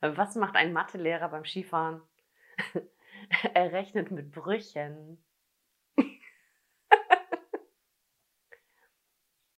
Was macht ein Mathelehrer beim Skifahren? er rechnet mit Brüchen.